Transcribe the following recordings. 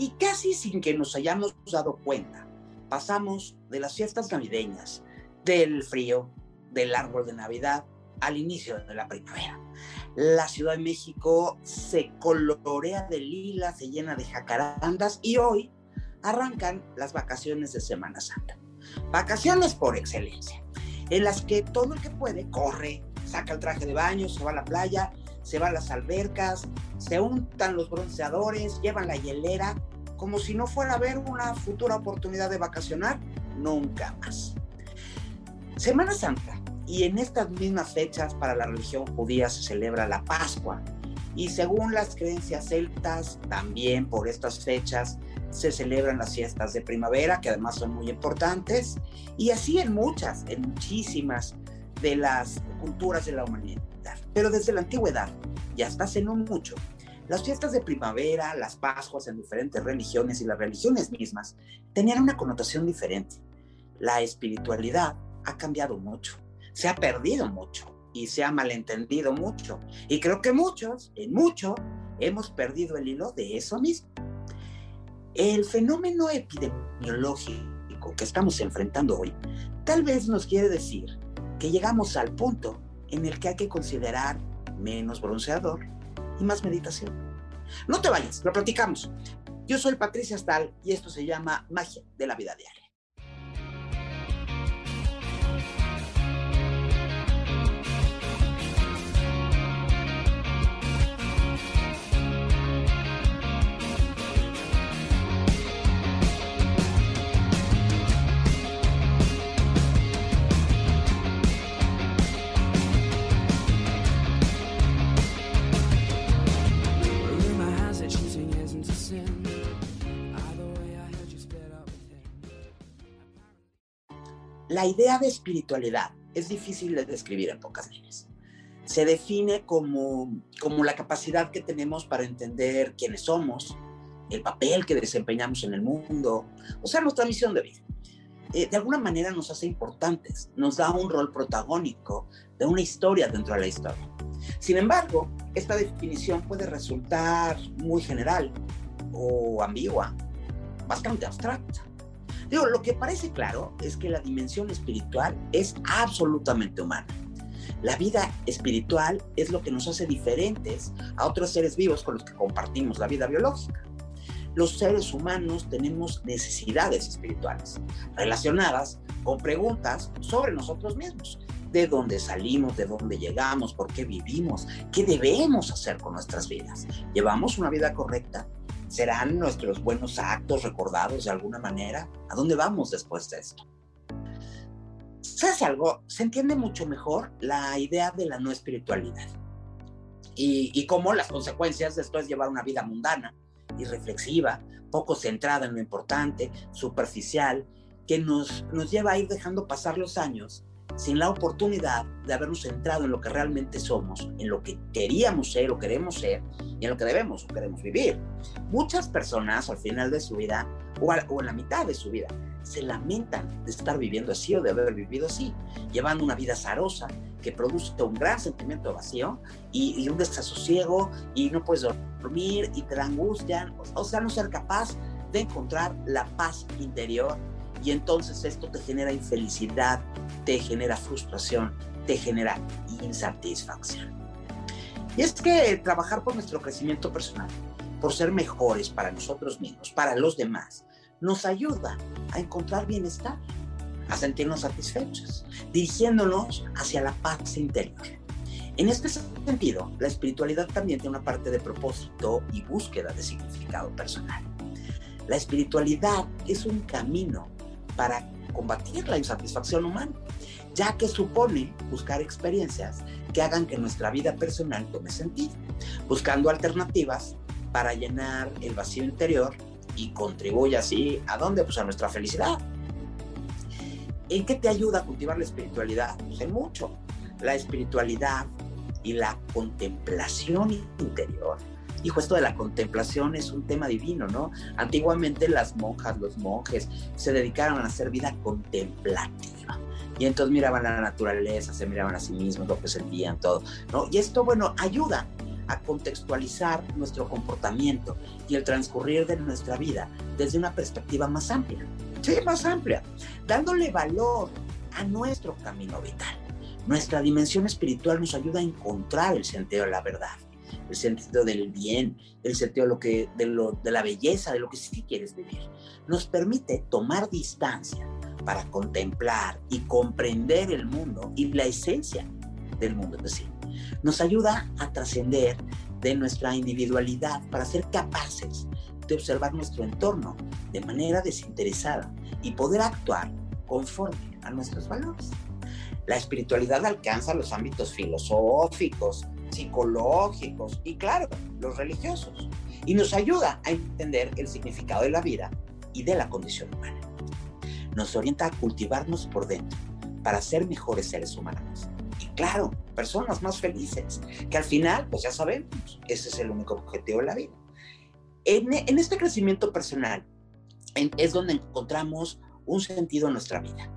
Y casi sin que nos hayamos dado cuenta, pasamos de las fiestas navideñas, del frío, del árbol de Navidad, al inicio de la primavera. La Ciudad de México se colorea de lila, se llena de jacarandas y hoy arrancan las vacaciones de Semana Santa. Vacaciones por excelencia, en las que todo el que puede corre, saca el traje de baño, se va a la playa, se va a las albercas, se untan los bronceadores, llevan la hielera, como si no fuera a haber una futura oportunidad de vacacionar nunca más. Semana Santa, y en estas mismas fechas para la religión judía se celebra la Pascua, y según las creencias celtas, también por estas fechas se celebran las fiestas de primavera, que además son muy importantes, y así en muchas, en muchísimas de las culturas de la humanidad. Pero desde la antigüedad, y hasta hace no mucho, las fiestas de primavera, las Pascuas en diferentes religiones y las religiones mismas tenían una connotación diferente. La espiritualidad ha cambiado mucho, se ha perdido mucho y se ha malentendido mucho. Y creo que muchos, en mucho, hemos perdido el hilo de eso mismo. El fenómeno epidemiológico que estamos enfrentando hoy tal vez nos quiere decir que llegamos al punto en el que hay que considerar menos bronceador y más meditación. No te vayas, lo platicamos. Yo soy Patricia Stahl y esto se llama Magia de la Vida Diaria. La idea de espiritualidad es difícil de describir en pocas líneas. Se define como, como la capacidad que tenemos para entender quiénes somos, el papel que desempeñamos en el mundo, o sea, nuestra misión de vida. Eh, de alguna manera nos hace importantes, nos da un rol protagónico de una historia dentro de la historia. Sin embargo, esta definición puede resultar muy general o ambigua, bastante abstracta. Digo, lo que parece claro es que la dimensión espiritual es absolutamente humana. La vida espiritual es lo que nos hace diferentes a otros seres vivos con los que compartimos la vida biológica. Los seres humanos tenemos necesidades espirituales relacionadas con preguntas sobre nosotros mismos. De dónde salimos, de dónde llegamos, por qué vivimos, qué debemos hacer con nuestras vidas. ¿Llevamos una vida correcta? ¿Serán nuestros buenos actos recordados de alguna manera? ¿A dónde vamos después de esto? ¿Sabes algo? Se entiende mucho mejor la idea de la no espiritualidad y, cómo las consecuencias de esto es llevar una vida mundana y reflexiva, poco centrada en lo importante, superficial, que nos, nos lleva a ir dejando pasar los años sin la oportunidad de habernos centrado en lo que realmente somos, en lo que queríamos ser o queremos ser y en lo que debemos o queremos vivir. Muchas personas al final de su vida o, en la mitad de su vida se lamentan de estar viviendo así o de haber vivido así, llevando una vida zarosa que produce un gran sentimiento de vacío y, y un desasosiego y no puedes dormir y te da angustia, o sea, no ser capaz de encontrar la paz interior y entonces esto te genera infelicidad, te genera frustración, te genera insatisfacción. Y es que trabajar por nuestro crecimiento personal, por ser mejores para nosotros mismos, para los demás, nos ayuda a encontrar bienestar, a sentirnos satisfechos, dirigiéndonos hacia la paz interior. En este sentido, la espiritualidad también tiene una parte de propósito y búsqueda de significado personal. La espiritualidad es un camino para combatir la insatisfacción humana, ya que supone buscar experiencias que hagan que nuestra vida personal tome sentido, buscando alternativas para llenar el vacío interior y contribuye así a dónde? Pues a nuestra felicidad. ¿En qué te ayuda a cultivar la espiritualidad? Pues en mucho. La espiritualidad y la contemplación interior hijo, esto de la contemplación es un tema divino, ¿no? Antiguamente las monjas, los monjes se dedicaron a hacer vida contemplativa. Y entonces miraban la naturaleza, se miraban a sí mismos, lo que sentían, todo, ¿no? Y esto, bueno, ayuda a contextualizar nuestro comportamiento y el transcurrir de nuestra vida desde una perspectiva más amplia. Sí, más amplia, dándole valor a nuestro camino vital. Nuestra dimensión espiritual nos ayuda a encontrar el sentido de la verdad, el sentido del bien, el sentido de, lo que, de, lo, de la belleza, de lo que sí quieres vivir. Nos permite tomar distancia para contemplar y comprender el mundo y la esencia del mundo. Es decir, nos ayuda a trascender de nuestra individualidad para ser capaces de observar nuestro entorno de manera desinteresada y poder actuar conforme a nuestros valores. La espiritualidad alcanza los ámbitos filosóficos, psicológicos y, claro, los religiosos, y nos ayuda a entender el significado de la vida y de la condición humana. Nos orienta a cultivarnos por dentro para ser mejores seres humanos. Y claro, personas más felices, que al final, pues ya sabemos, ese es el único objetivo de la vida. En, este crecimiento personal es donde encontramos un sentido en nuestra vida.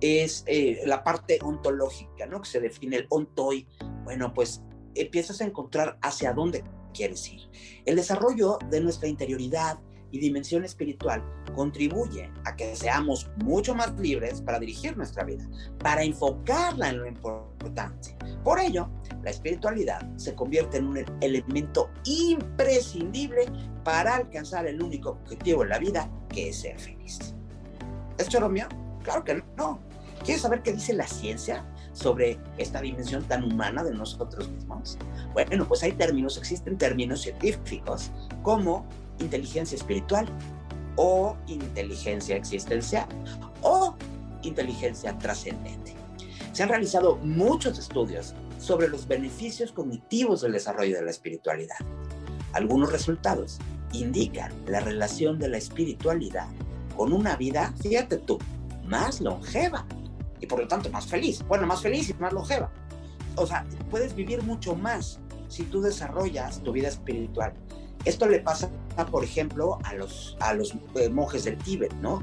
Es eh, la parte ontológica, ¿no? Que se define el ontoi. Bueno, pues empiezas a encontrar hacia dónde quieres ir. El desarrollo de nuestra interioridad y dimensión espiritual contribuye a que seamos mucho más libres para dirigir nuestra vida, para enfocarla en lo importante. Por ello, la espiritualidad se convierte en un elemento imprescindible para alcanzar el único objetivo en la vida, que es ser feliz. ¿Es choro mío? Claro que no. ¿Quieres saber qué dice la ciencia sobre esta dimensión tan humana de nosotros mismos? Bueno, pues hay términos, existen términos científicos como inteligencia espiritual o inteligencia existencial o inteligencia trascendente. Se han realizado muchos estudios sobre los beneficios cognitivos del desarrollo de la espiritualidad. Algunos resultados indican la relación de la espiritualidad con una vida, fíjate tú, más longeva y por lo tanto más feliz. Bueno, más feliz y más longeva. O sea, puedes vivir mucho más si tú desarrollas tu vida espiritual. Esto le pasa, por ejemplo, a los, a los eh, monjes del Tíbet, ¿no?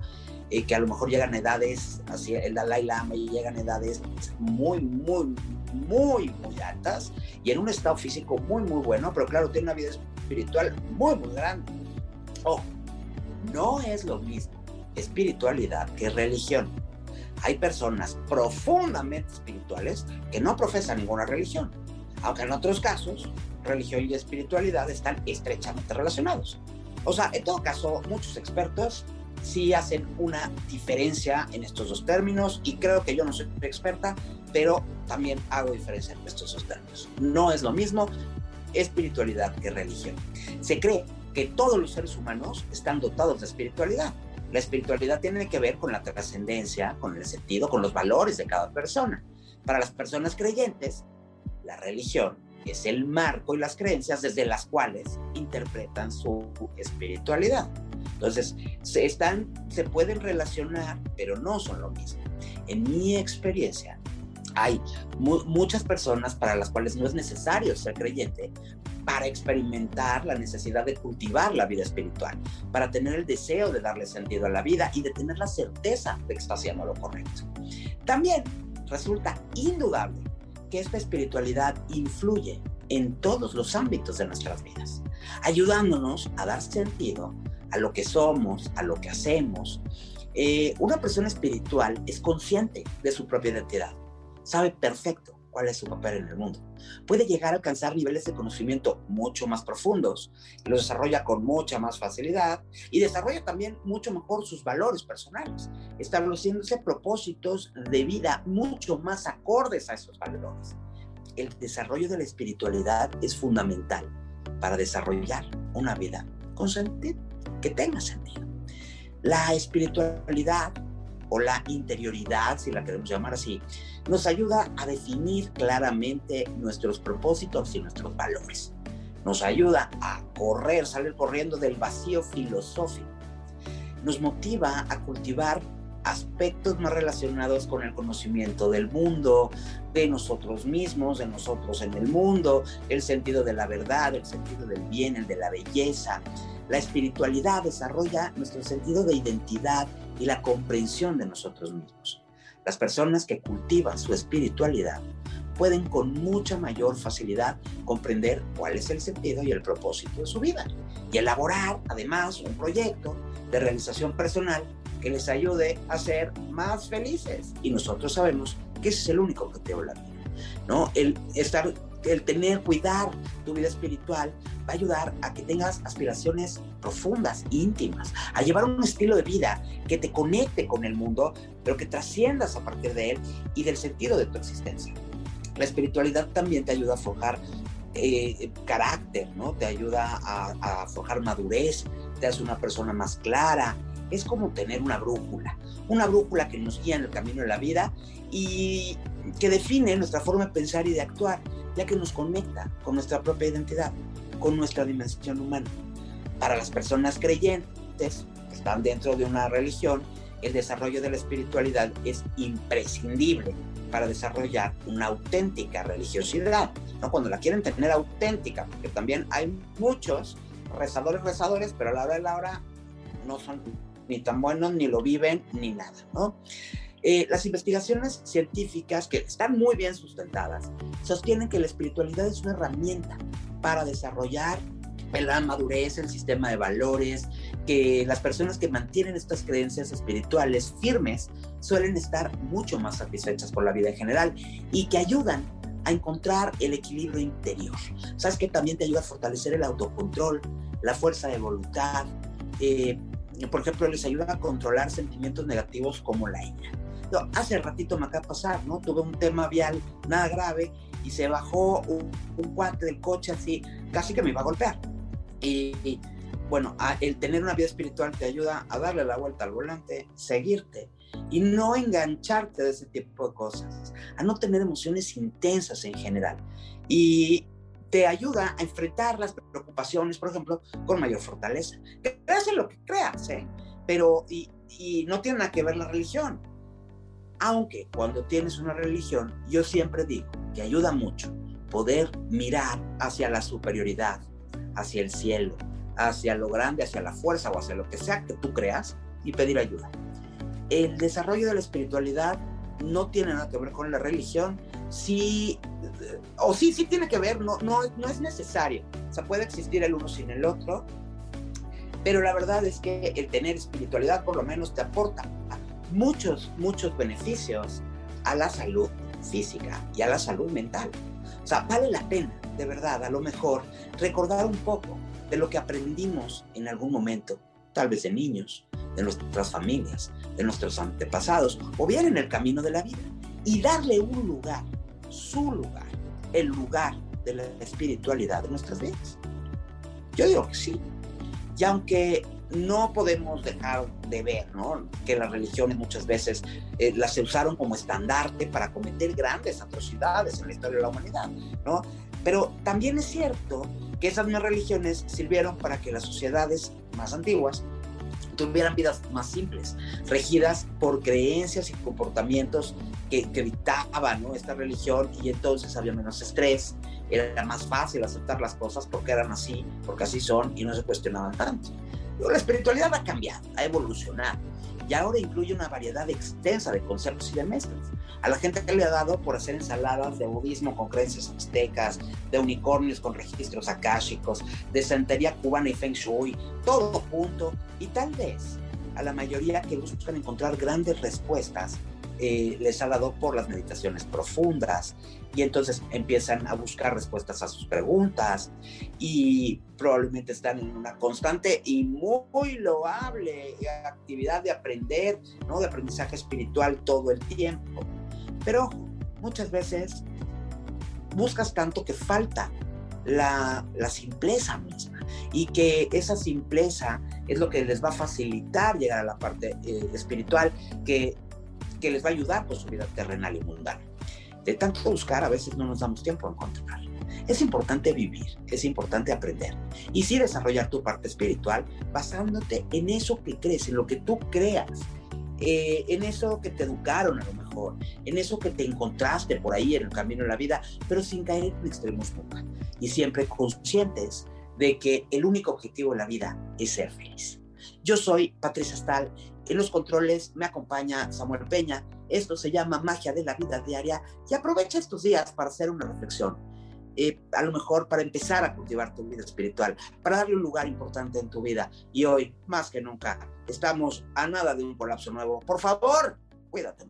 Eh, que a lo mejor llegan a edades, así el Dalai Lama y llegan a edades muy, muy, muy, muy altas y en un estado físico muy, muy bueno, pero claro, tiene una vida espiritual muy, muy grande. Oh, no es lo mismo espiritualidad que religión. Hay personas profundamente espirituales que no profesan ninguna religión, aunque en otros casos religión y espiritualidad están estrechamente relacionados. O sea, en todo caso, muchos expertos sí hacen una diferencia en estos dos términos y creo que yo no soy experta, pero también hago diferencia en estos dos términos. No es lo mismo espiritualidad que religión. Se cree que todos los seres humanos están dotados de espiritualidad. La espiritualidad tiene que ver con la trascendencia, con el sentido, con los valores de cada persona. Para las personas creyentes, la religión es el marco y las creencias desde las cuales interpretan su espiritualidad. Entonces, se, están, se pueden relacionar, pero no son lo mismo. En mi experiencia, hay muchas personas para las cuales no es necesario ser creyente para experimentar la necesidad de cultivar la vida espiritual, para tener el deseo de darle sentido a la vida y de tener la certeza de que está haciendo lo correcto. También resulta indudable que esta espiritualidad influye en todos los ámbitos de nuestras vidas, ayudándonos a dar sentido a lo que somos, a lo que hacemos. Eh, una persona espiritual es consciente de su propia identidad, sabe perfecto cuál es su papel en el mundo. Puede llegar a alcanzar niveles de conocimiento mucho más profundos, los desarrolla con mucha más facilidad y desarrolla también mucho mejor sus valores personales, estableciéndose propósitos de vida mucho más acordes a esos valores. El desarrollo de la espiritualidad es fundamental para desarrollar una vida con sentido, que tenga sentido. La espiritualidad o la interioridad, si la queremos llamar así, nos ayuda a definir claramente nuestros propósitos y nuestros valores. Nos ayuda a correr, salir corriendo del vacío filosófico. Nos motiva a cultivar aspectos más relacionados con el conocimiento del mundo, de nosotros mismos, de nosotros en el mundo, el sentido de la verdad, el sentido del bien, el de la belleza. La espiritualidad desarrolla nuestro sentido de identidad y la comprensión de nosotros mismos. Las personas que cultivan su espiritualidad pueden con mucha mayor facilidad comprender cuál es el sentido y el propósito de su vida y elaborar además un proyecto de realización personal que les ayude a ser más felices. Y nosotros sabemos que ese es el único objetivo de la vida, ¿no? El estar el tener, cuidar tu vida espiritual va a ayudar a que tengas aspiraciones profundas, íntimas, a llevar un estilo de vida que te conecte con el mundo, pero que trasciendas a partir de él y del sentido de tu existencia. La espiritualidad también te ayuda a forjar eh, carácter, ¿no? Te ayuda a, a forjar madurez, te hace una persona más clara. Es como tener una brújula, una brújula que nos guía en el camino de la vida y que define nuestra forma de pensar y de actuar, ya que nos conecta con nuestra propia identidad, con nuestra dimensión humana. Para las personas creyentes que están dentro de una religión, el desarrollo de la espiritualidad es imprescindible para desarrollar una auténtica religiosidad, ¿no? Cuando la quieren tener auténtica, porque también hay muchos rezadores, rezadores, pero a la hora de la hora no son ni tan buenos, ni lo viven, ni nada, ¿no? Eh, las investigaciones científicas, que están muy bien sustentadas, sostienen que la espiritualidad es una herramienta para desarrollar la madurez, el sistema de valores, que las personas que mantienen estas creencias espirituales firmes suelen estar mucho más satisfechas por la vida en general y que ayudan a encontrar el equilibrio interior. Sabes que también te ayuda a fortalecer el autocontrol, la fuerza de voluntad. Eh, por ejemplo, les ayuda a controlar sentimientos negativos como la ira. hace ratito me acaba de pasar, ¿no? Tuve un tema vial nada grave y se bajó un, un cuate del coche así, casi que me iba a golpear. Y, bueno, el tener una vida espiritual te ayuda a darle la vuelta al volante, seguirte y no engancharte de ese tipo de cosas, a no tener emociones intensas en general. Y te ayuda a enfrentar las preocupaciones, por ejemplo, con mayor fortaleza. Creas en lo que creas, ¿eh? Pero, y, y no tiene nada que ver la religión. Aunque cuando tienes una religión, yo siempre digo que ayuda mucho poder mirar hacia la superioridad, hacia el cielo, hacia lo grande, hacia la fuerza o hacia lo que sea que tú creas y pedir ayuda. El desarrollo de la espiritualidad no tiene nada que ver con la religión, sí, o sí, sí tiene que ver, no, no, no es necesario. O sea, puede existir el uno sin el otro, pero la verdad es que el tener espiritualidad por lo menos te aporta muchos, muchos beneficios a la salud física y a la salud mental. O sea, vale la pena, de verdad, a lo mejor, recordar un poco de lo que aprendimos en algún momento, tal vez de niños, de nuestras familias, de nuestros antepasados, o bien en el camino de la vida, y darle un lugar, su lugar, el lugar de la espiritualidad de nuestras vidas. Yo digo que sí. Y aunque no podemos dejar de ver ¿no? que las religiones muchas veces eh, las usaron como estandarte para cometer grandes atrocidades en la historia de la humanidad, ¿no? Pero también es cierto que esas mismas religiones sirvieron para que las sociedades más antiguas tuvieran vidas más simples, regidas por creencias y comportamientos que, ¿no? esta religión y entonces había menos estrés, era más fácil aceptar las cosas porque eran así, porque así son y no se cuestionaban tanto. La espiritualidad ha cambiado, ha evolucionado y ahora incluye una variedad extensa de conceptos y de mezclas. A la gente que le ha dado por hacer ensaladas de budismo con creencias aztecas, de unicornios con registros akáshicos, de santería cubana y feng shui, todo junto, y tal vez a la mayoría que buscan encontrar grandes respuestas eh, les ha dado por las meditaciones profundas y entonces empiezan a buscar respuestas a sus preguntas y probablemente están en una constante y muy loable actividad de aprender, ¿no? De aprendizaje espiritual todo el tiempo. Pero muchas veces buscas tanto que falta la, la, simpleza misma y que esa simpleza es lo que les va a facilitar llegar a la parte eh, espiritual que que les va a ayudar con su vida terrenal y mundana. De tanto buscar, a veces no nos damos tiempo a encontrar. Es importante vivir, es importante aprender y sí desarrollar tu parte espiritual basándote en eso que crees, en lo que tú creas, eh, en eso que te educaron a lo mejor, en eso que te encontraste por ahí en el camino de la vida, pero sin caer en extremos nunca. Y siempre conscientes de que el único objetivo de la vida es ser feliz. Yo soy Patricia Stahl En los controles me acompaña Samuel Peña. Esto se llama Magia de la Vida Diaria y aprovecha estos días para hacer una reflexión. Eh, a lo mejor para empezar a cultivar tu vida espiritual, para darle un lugar importante en tu vida. Y hoy, más que nunca, estamos a nada de un colapso nuevo. Por favor, cuídate.